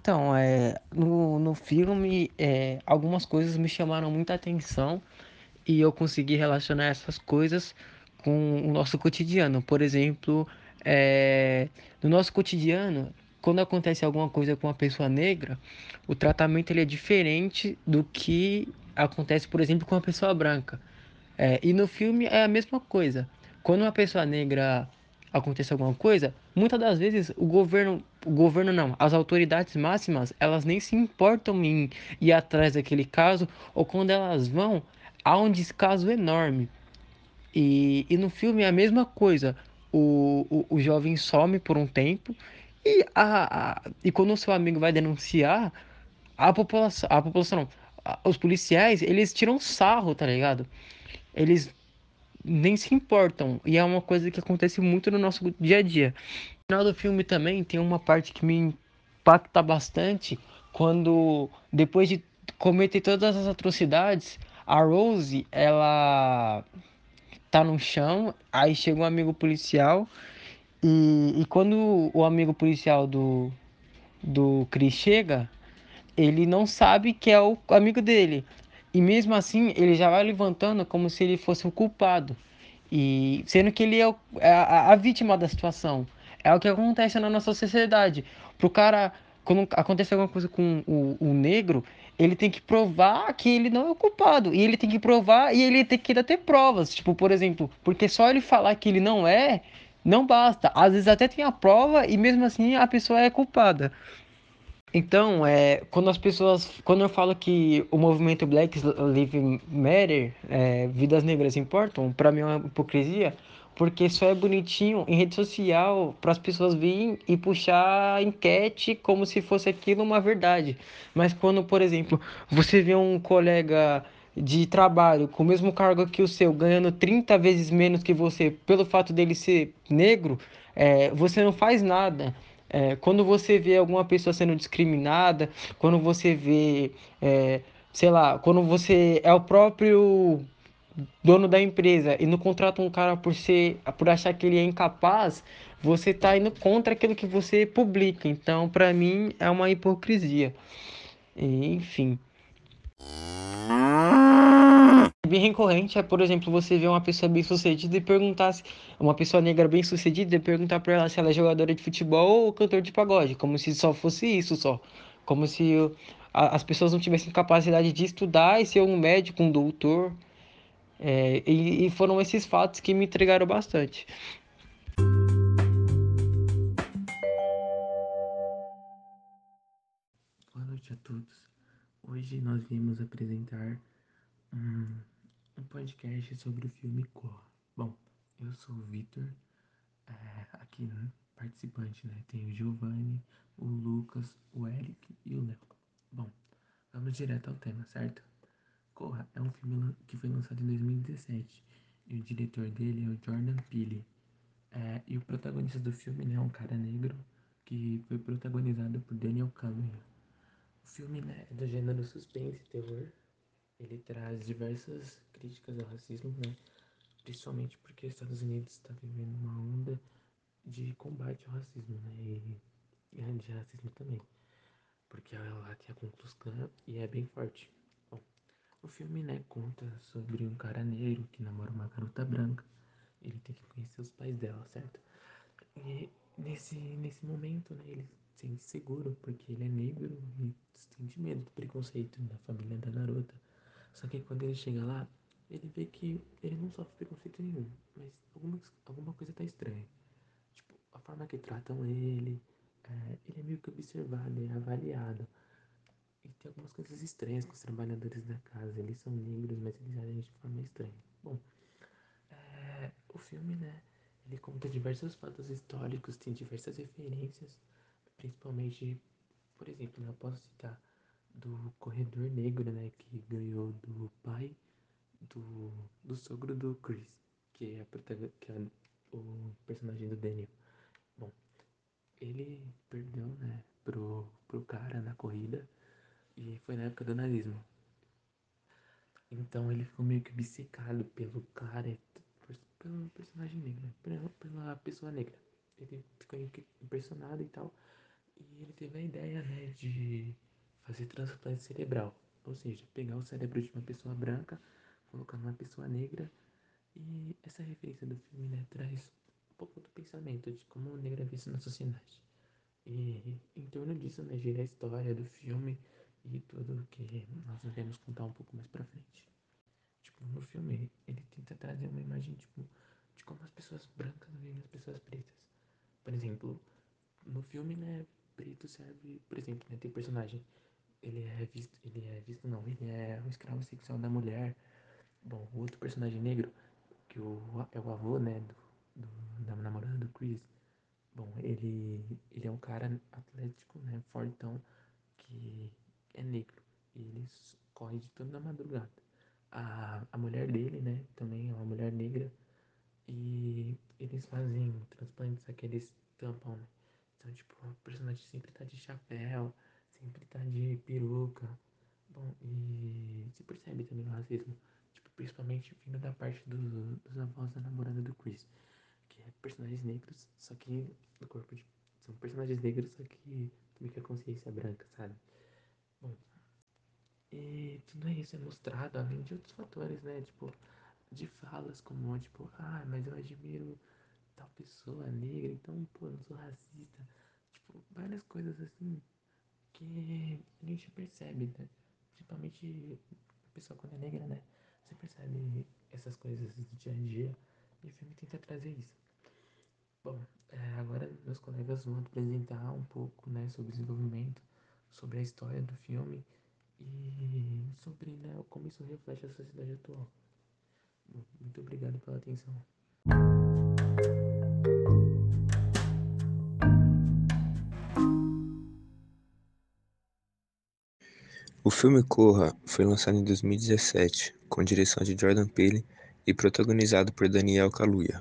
Então, é, no, no filme, é, algumas coisas me chamaram muita atenção e eu consegui relacionar essas coisas com o nosso cotidiano. Por exemplo, é, no nosso cotidiano, quando acontece alguma coisa com uma pessoa negra, o tratamento ele é diferente do que acontece, por exemplo, com uma pessoa branca. É, e no filme é a mesma coisa. Quando uma pessoa negra acontece alguma coisa, muitas das vezes o governo, o governo não, as autoridades máximas, elas nem se importam em ir atrás daquele caso, ou quando elas vão, há um descaso enorme. E, e no filme é a mesma coisa. O, o, o jovem some por um tempo e, a, a, e quando o seu amigo vai denunciar, a população, a população não, os policiais, eles tiram sarro, tá ligado? Eles nem se importam. E é uma coisa que acontece muito no nosso dia a dia. No final do filme também tem uma parte que me impacta bastante quando depois de cometer todas as atrocidades, a Rose, ela tá no chão, aí chega um amigo policial e, e quando o amigo policial do, do Chris chega, ele não sabe que é o amigo dele. E mesmo assim, ele já vai levantando como se ele fosse o culpado. E sendo que ele é, o, é a, a, vítima da situação. É o que acontece na nossa sociedade. Pro cara, quando acontece alguma coisa com o, o negro, ele tem que provar que ele não é o culpado. E ele tem que provar e ele tem que ter provas. Tipo, por exemplo, porque só ele falar que ele não é, não basta. Às vezes até tem a prova e mesmo assim a pessoa é culpada. Então, é, quando as pessoas, quando eu falo que o movimento Black Lives Matter, é, vidas negras importam, para mim é uma hipocrisia, porque só é bonitinho em rede social para as pessoas virem e puxar enquete como se fosse aquilo uma verdade. Mas quando, por exemplo, você vê um colega de trabalho com o mesmo cargo que o seu, ganhando 30 vezes menos que você, pelo fato dele ser negro, é, você não faz nada. É, quando você vê alguma pessoa sendo discriminada, quando você vê, é, sei lá, quando você é o próprio dono da empresa e não contrata um cara por ser, por achar que ele é incapaz, você está indo contra aquilo que você publica. Então, para mim, é uma hipocrisia. Enfim bem recorrente é, por exemplo, você ver uma pessoa bem sucedida e perguntar se uma pessoa negra bem sucedida e perguntar para ela se ela é jogadora de futebol ou cantor de pagode, como se só fosse isso só, como se a, as pessoas não tivessem capacidade de estudar e ser um médico, um doutor. É, e, e foram esses fatos que me entregaram bastante. Boa noite a todos. Hoje nós viemos apresentar um um podcast sobre o filme Cor. Bom, eu sou o Vitor, é, aqui né, participante, né? Tem o Giovanni, o Lucas, o Eric e o Léo. Bom, vamos direto ao tema, certo? Corra é um filme que foi lançado em 2017 e o diretor dele é o Jordan Peele. É, e o protagonista do filme né, é um cara negro que foi protagonizado por Daniel Kaluuya. O filme né, é do gênero suspense e terror ele traz diversas críticas ao racismo, né? Principalmente porque os Estados Unidos está vivendo uma onda de combate ao racismo, né? E, e anti-racismo também. Porque lá tem a Ku Klux e é bem forte. Bom, o filme, né, conta sobre um cara negro que namora uma garota branca. Ele tem que conhecer os pais dela, certo? E nesse, nesse momento, né, ele se sente seguro porque ele é negro e sente medo do preconceito da família da garota só que quando ele chega lá, ele vê que ele não sofre preconceito nenhum, mas alguma, alguma coisa tá estranha. Tipo, a forma que tratam ele, é, ele é meio que observado, é avaliado. E tem algumas coisas estranhas com os trabalhadores da casa. Eles são negros, mas eles agem de forma estranha. Bom, é, o filme, né, ele conta diversos fatos históricos, tem diversas referências, principalmente, por exemplo, né, eu posso citar do corredor negro, né? Que ganhou do pai do, do sogro do Chris, que é, a, que é o personagem do Daniel. Bom, ele perdeu, né, pro, pro cara na corrida e foi na época do nazismo. Então ele ficou meio que obcecado pelo cara, pelo personagem negro, né, pela, pela pessoa negra. Ele ficou impressionado e tal. E ele teve a ideia, né, de fazer transplante cerebral, ou seja, pegar o cérebro de uma pessoa branca, colocar numa pessoa negra. E essa referência do filme, né, traz um pouco do pensamento de como o negro é visto na sociedade. E em torno disso, né, gira a história do filme e tudo que nós devemos contar um pouco mais pra frente. Tipo, no filme, ele tenta trazer uma imagem, tipo, de como as pessoas brancas veem as pessoas pretas. Por exemplo, no filme, né, preto serve, por exemplo, né, tem personagem, ele é visto, ele é visto não, ele é um escravo sexual da mulher. Bom, o outro personagem negro, que o, é o avô, né, do, do, da namorada do Chris, bom, ele, ele é um cara atlético, né, fortão, que é negro. E ele corre de toda a madrugada. A, a mulher dele, né, também é uma mulher negra. E eles fazem transplantes, aqueles tampão, né? Então, tipo, o personagem sempre tá de chapéu, sempre tá de peruca. Bom, e se percebe também o racismo, tipo, principalmente vindo da parte do, dos avós da namorada do Chris, que é personagens negros, só que no corpo de. São personagens negros, só que também com a consciência branca, sabe? Bom, e tudo isso é mostrado, além de outros fatores, né? Tipo, de falas como, tipo, ah, mas eu admiro tal pessoa negra, então, pô, eu não sou racista. Tipo, várias coisas assim que a gente percebe, né? Principalmente a pessoa quando é negra, né? Você percebe essas coisas do dia a dia e o filme tenta trazer isso. Bom, é, agora meus colegas vão apresentar um pouco, né, sobre o desenvolvimento, sobre a história do filme e sobre né, como isso reflete a sociedade atual. Muito obrigado pela atenção. O filme Corra foi lançado em 2017, com direção de Jordan Peele e protagonizado por Daniel Kaluuya.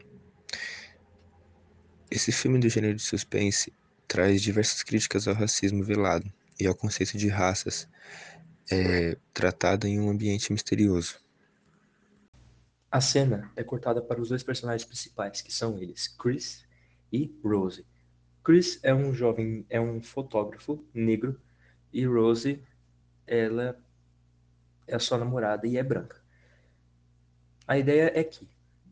Esse filme do gênero de suspense traz diversas críticas ao racismo velado e ao conceito de raças, é, tratado em um ambiente misterioso. A cena é cortada para os dois personagens principais, que são eles, Chris e Rose. Chris é um jovem, é um fotógrafo negro e Rose, ela é a sua namorada e é branca. A ideia é que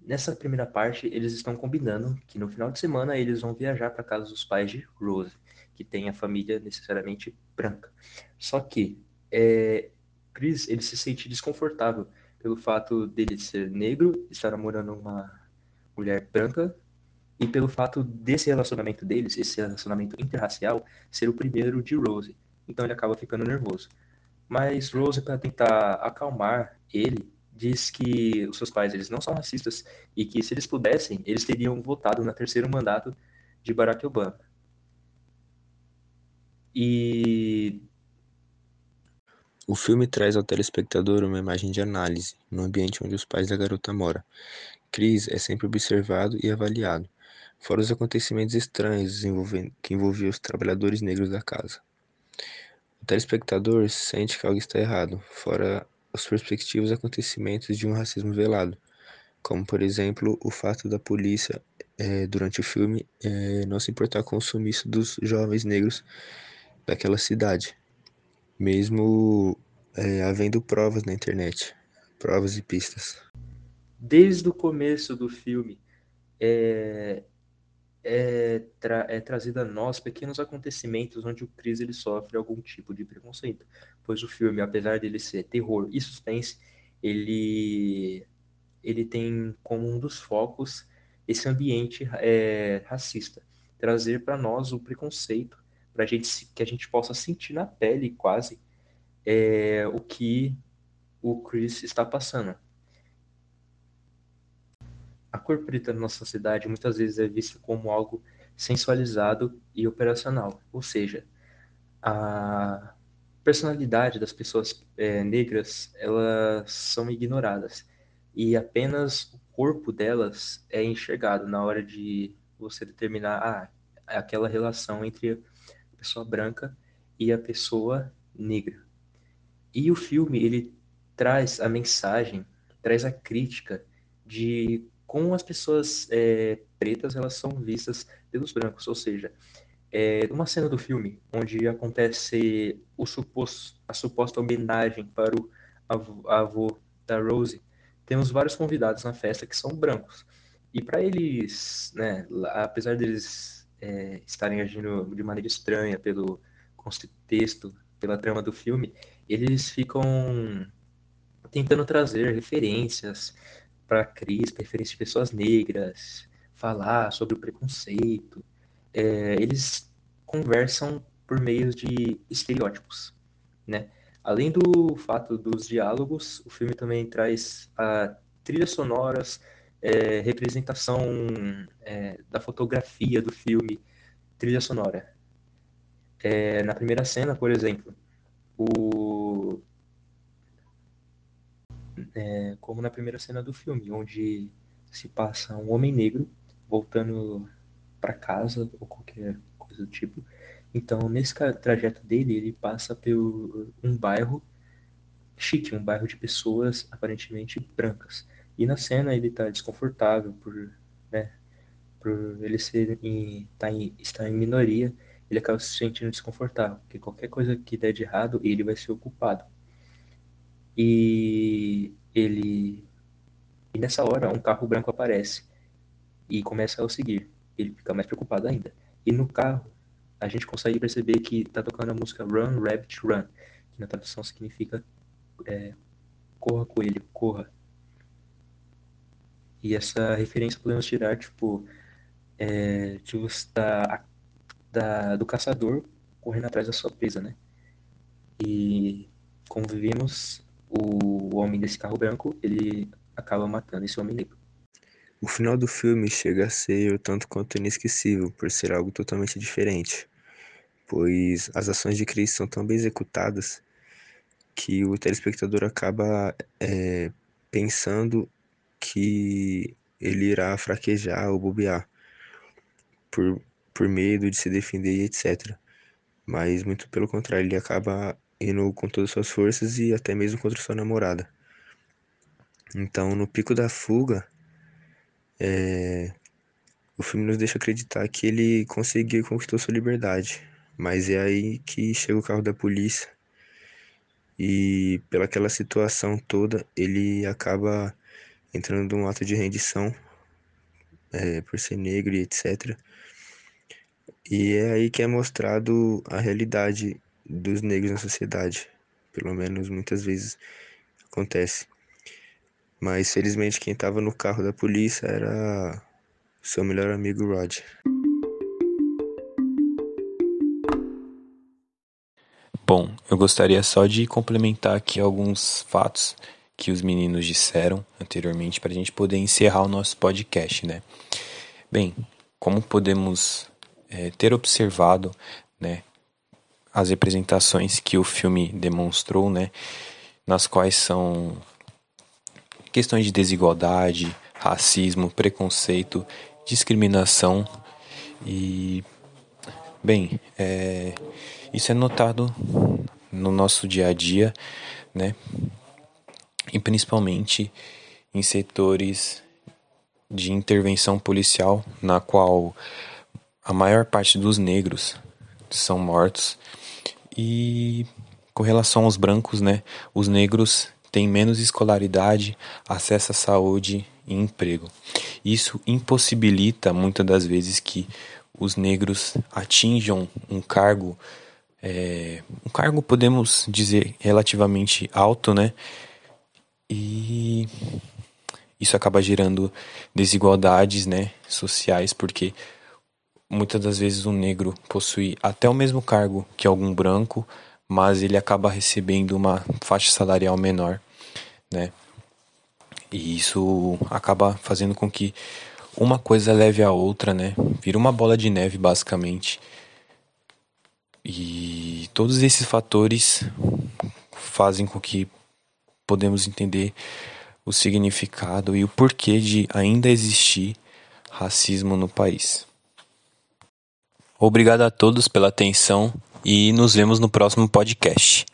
nessa primeira parte eles estão combinando que no final de semana eles vão viajar para casa dos pais de Rose, que tem a família necessariamente branca. Só que é, Chris ele se sente desconfortável pelo fato dele ser negro, estar namorando uma mulher branca, e pelo fato desse relacionamento deles, esse relacionamento interracial, ser o primeiro de Rose. Então ele acaba ficando nervoso. Mas Rose, para tentar acalmar ele, diz que os seus pais eles não são racistas e que se eles pudessem, eles teriam votado no terceiro mandato de Barack Obama. E o filme traz ao telespectador uma imagem de análise, no ambiente onde os pais da garota moram. Chris é sempre observado e avaliado, fora os acontecimentos estranhos que envolviam os trabalhadores negros da casa. O telespectador sente que algo está errado, fora os perspectivos acontecimentos de um racismo velado, como por exemplo o fato da polícia, é, durante o filme, é, não se importar com o sumiço dos jovens negros daquela cidade mesmo é, havendo provas na internet, provas e pistas. Desde o começo do filme, é, é, tra é trazido a nós pequenos acontecimentos onde o Chris ele sofre algum tipo de preconceito, pois o filme, apesar dele ser terror e suspense, ele ele tem como um dos focos esse ambiente é, racista, trazer para nós o preconceito para gente que a gente possa sentir na pele quase é, o que o Chris está passando. A cor preta na nossa sociedade muitas vezes é vista como algo sensualizado e operacional, ou seja, a personalidade das pessoas é, negras elas são ignoradas e apenas o corpo delas é enxergado na hora de você determinar ah, aquela relação entre pessoa branca e a pessoa negra. E o filme ele traz a mensagem, traz a crítica de como as pessoas é, pretas elas são vistas pelos brancos, ou seja, É uma cena do filme onde acontece o suposto, a suposta homenagem para o avô, avô da Rose. Temos vários convidados na festa que são brancos. E para eles, né, apesar deles é, estarem agindo de maneira estranha pelo contexto, pela trama do filme, eles ficam tentando trazer referências para Cris, referências de pessoas negras, falar sobre o preconceito. É, eles conversam por meio de estereótipos, né? Além do fato dos diálogos, o filme também traz a trilhas sonoras, é, representação é, da fotografia do filme, trilha sonora. É, na primeira cena, por exemplo, o é, como na primeira cena do filme, onde se passa um homem negro voltando para casa ou qualquer coisa do tipo. Então, nesse trajeto dele, ele passa por um bairro chique, um bairro de pessoas aparentemente brancas. E na cena ele está desconfortável por, né, por ele ser em, tá em, estar em minoria, ele acaba se sentindo desconfortável, porque qualquer coisa que der de errado, ele vai ser ocupado. E ele e nessa hora um carro branco aparece e começa a o seguir. Ele fica mais preocupado ainda. E no carro a gente consegue perceber que tá tocando a música Run Rabbit Run, que na tradução significa é, corra coelho, corra. E essa referência podemos tirar tipo é, tipo, da, da, do caçador correndo atrás da sua presa, né? E como vimos, o homem desse carro branco, ele acaba matando esse homem negro. O final do filme chega a ser tanto quanto inesquecível, por ser algo totalmente diferente, pois as ações de Chris são tão bem executadas que o telespectador acaba é, pensando que ele irá fraquejar ou bobear por, por medo de se defender e etc. Mas muito pelo contrário, ele acaba indo com todas as suas forças e até mesmo contra sua namorada. Então, no pico da fuga, é... o filme nos deixa acreditar que ele conseguiu e conquistou sua liberdade. Mas é aí que chega o carro da polícia e, pelaquela situação toda, ele acaba entrando num ato de rendição é, por ser negro e etc. E é aí que é mostrado a realidade dos negros na sociedade. Pelo menos muitas vezes acontece. Mas felizmente quem estava no carro da polícia era seu melhor amigo Rod. Bom, eu gostaria só de complementar aqui alguns fatos que os meninos disseram anteriormente para a gente poder encerrar o nosso podcast, né? Bem, como podemos é, ter observado, né, as representações que o filme demonstrou, né, nas quais são questões de desigualdade, racismo, preconceito, discriminação e bem, é, isso é notado no nosso dia a dia, né, e principalmente em setores de intervenção policial, na qual a maior parte dos negros são mortos e com relação aos brancos, né, os negros têm menos escolaridade, acesso à saúde e emprego. Isso impossibilita muitas das vezes que os negros atinjam um cargo, é, um cargo podemos dizer relativamente alto, né? E isso acaba gerando desigualdades, né, sociais, porque muitas das vezes um negro possui até o mesmo cargo que algum branco, mas ele acaba recebendo uma faixa salarial menor, né? E isso acaba fazendo com que uma coisa leve a outra, né? Vira uma bola de neve basicamente. E todos esses fatores fazem com que podemos entender o significado e o porquê de ainda existir racismo no país. Obrigado a todos pela atenção e nos vemos no próximo podcast.